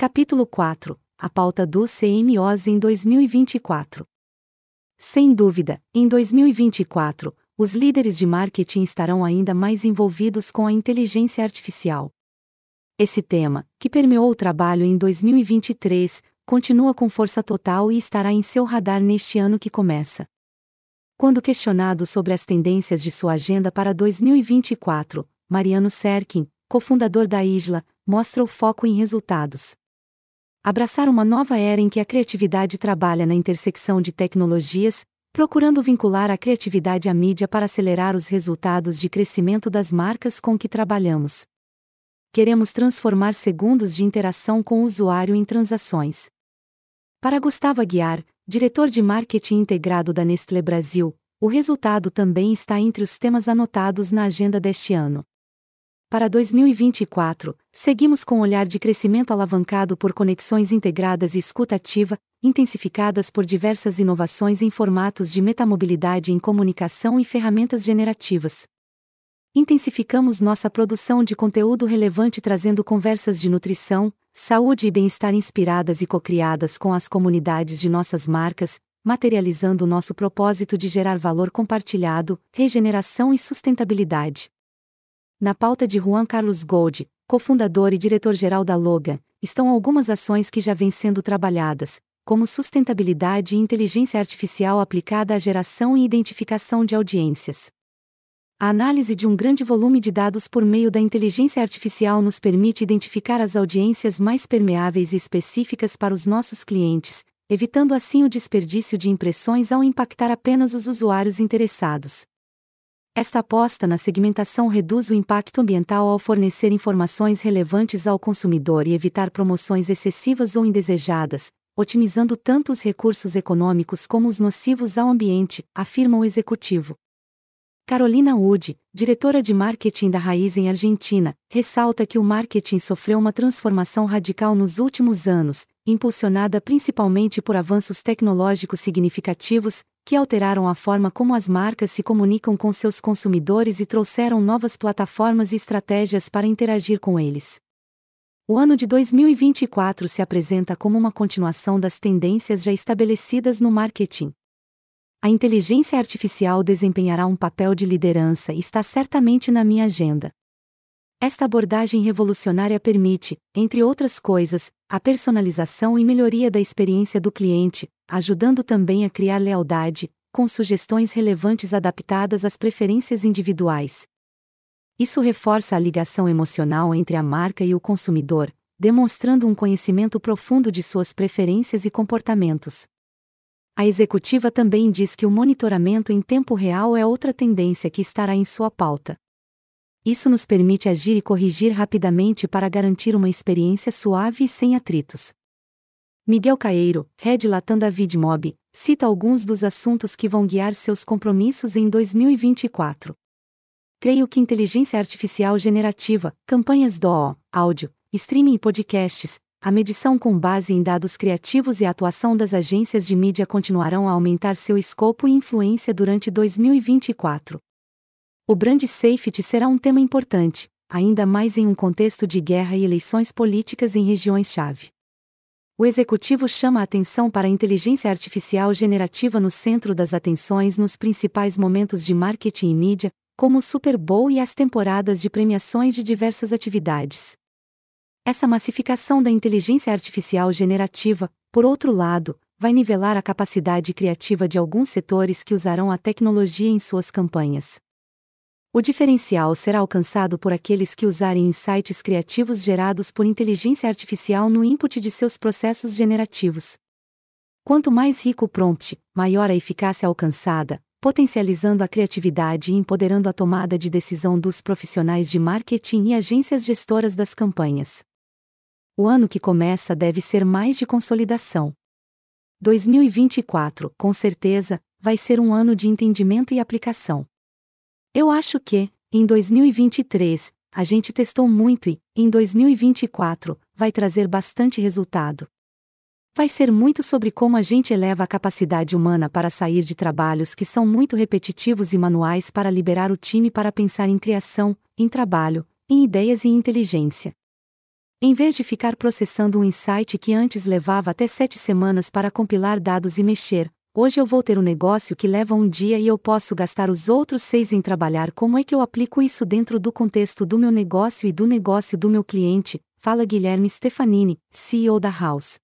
Capítulo 4 A pauta dos CMOs em 2024. Sem dúvida, em 2024, os líderes de marketing estarão ainda mais envolvidos com a inteligência artificial. Esse tema, que permeou o trabalho em 2023, continua com força total e estará em seu radar neste ano que começa. Quando questionado sobre as tendências de sua agenda para 2024, Mariano Serkin, cofundador da Isla, mostra o foco em resultados. Abraçar uma nova era em que a criatividade trabalha na intersecção de tecnologias, procurando vincular a criatividade à mídia para acelerar os resultados de crescimento das marcas com que trabalhamos. Queremos transformar segundos de interação com o usuário em transações. Para Gustavo Aguiar, diretor de marketing integrado da Nestlé Brasil, o resultado também está entre os temas anotados na agenda deste ano. Para 2024, seguimos com um olhar de crescimento alavancado por conexões integradas e escuta ativa, intensificadas por diversas inovações em formatos de metamobilidade em comunicação e ferramentas generativas. Intensificamos nossa produção de conteúdo relevante trazendo conversas de nutrição, saúde e bem-estar inspiradas e cocriadas com as comunidades de nossas marcas, materializando nosso propósito de gerar valor compartilhado, regeneração e sustentabilidade. Na pauta de Juan Carlos Gold, cofundador e diretor-geral da Logan, estão algumas ações que já vêm sendo trabalhadas, como sustentabilidade e inteligência artificial aplicada à geração e identificação de audiências. A análise de um grande volume de dados por meio da inteligência artificial nos permite identificar as audiências mais permeáveis e específicas para os nossos clientes, evitando assim o desperdício de impressões ao impactar apenas os usuários interessados. Esta aposta na segmentação reduz o impacto ambiental ao fornecer informações relevantes ao consumidor e evitar promoções excessivas ou indesejadas, otimizando tanto os recursos econômicos como os nocivos ao ambiente, afirma o executivo. Carolina Wood, diretora de marketing da Raiz em Argentina, ressalta que o marketing sofreu uma transformação radical nos últimos anos, impulsionada principalmente por avanços tecnológicos significativos, que alteraram a forma como as marcas se comunicam com seus consumidores e trouxeram novas plataformas e estratégias para interagir com eles. O ano de 2024 se apresenta como uma continuação das tendências já estabelecidas no marketing. A inteligência artificial desempenhará um papel de liderança e está certamente na minha agenda. Esta abordagem revolucionária permite, entre outras coisas, a personalização e melhoria da experiência do cliente, ajudando também a criar lealdade, com sugestões relevantes adaptadas às preferências individuais. Isso reforça a ligação emocional entre a marca e o consumidor, demonstrando um conhecimento profundo de suas preferências e comportamentos. A executiva também diz que o monitoramento em tempo real é outra tendência que estará em sua pauta. Isso nos permite agir e corrigir rapidamente para garantir uma experiência suave e sem atritos. Miguel Caeiro, Head Latam da Vidmob, cita alguns dos assuntos que vão guiar seus compromissos em 2024. Creio que inteligência artificial generativa, campanhas DO, áudio, streaming e podcasts, a medição com base em dados criativos e a atuação das agências de mídia continuarão a aumentar seu escopo e influência durante 2024. O brand safety será um tema importante, ainda mais em um contexto de guerra e eleições políticas em regiões-chave. O executivo chama a atenção para a inteligência artificial generativa no centro das atenções nos principais momentos de marketing e mídia, como o Super Bowl e as temporadas de premiações de diversas atividades. Essa massificação da inteligência artificial generativa, por outro lado, vai nivelar a capacidade criativa de alguns setores que usarão a tecnologia em suas campanhas. O diferencial será alcançado por aqueles que usarem insights criativos gerados por inteligência artificial no input de seus processos generativos. Quanto mais rico o prompt, maior a eficácia alcançada, potencializando a criatividade e empoderando a tomada de decisão dos profissionais de marketing e agências gestoras das campanhas. O ano que começa deve ser mais de consolidação. 2024, com certeza, vai ser um ano de entendimento e aplicação. Eu acho que, em 2023, a gente testou muito e, em 2024, vai trazer bastante resultado. Vai ser muito sobre como a gente eleva a capacidade humana para sair de trabalhos que são muito repetitivos e manuais para liberar o time para pensar em criação, em trabalho, em ideias e inteligência. Em vez de ficar processando um insight que antes levava até sete semanas para compilar dados e mexer, hoje eu vou ter um negócio que leva um dia e eu posso gastar os outros seis em trabalhar. Como é que eu aplico isso dentro do contexto do meu negócio e do negócio do meu cliente? Fala Guilherme Stefanini, CEO da House.